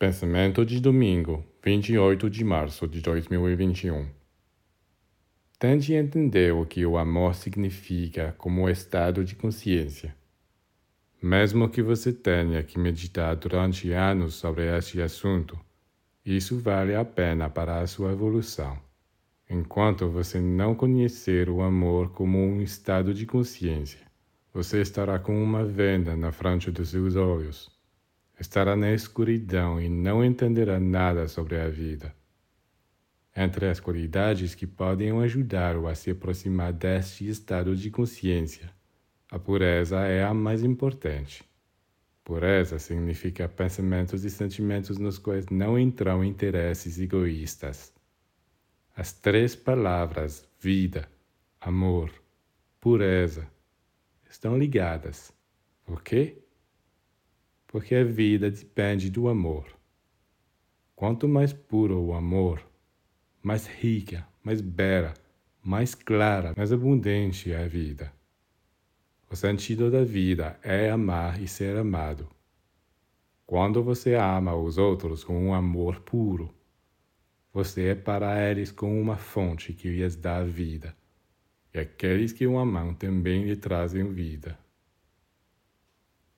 Pensamento de domingo, 28 de março de 2021. Tente entender o que o amor significa como estado de consciência. Mesmo que você tenha que meditar durante anos sobre este assunto, isso vale a pena para a sua evolução. Enquanto você não conhecer o amor como um estado de consciência, você estará com uma venda na frente dos seus olhos estará na escuridão e não entenderá nada sobre a vida. Entre as qualidades que podem ajudá-lo a se aproximar deste estado de consciência, a pureza é a mais importante. Pureza significa pensamentos e sentimentos nos quais não entram interesses egoístas. As três palavras vida, amor, pureza estão ligadas. Por quê? Porque a vida depende do amor. Quanto mais puro o amor, mais rica, mais bela, mais clara, mais abundante é a vida. O sentido da vida é amar e ser amado. Quando você ama os outros com um amor puro, você é para eles como uma fonte que lhes dá vida, e aqueles que o amam também lhe trazem vida.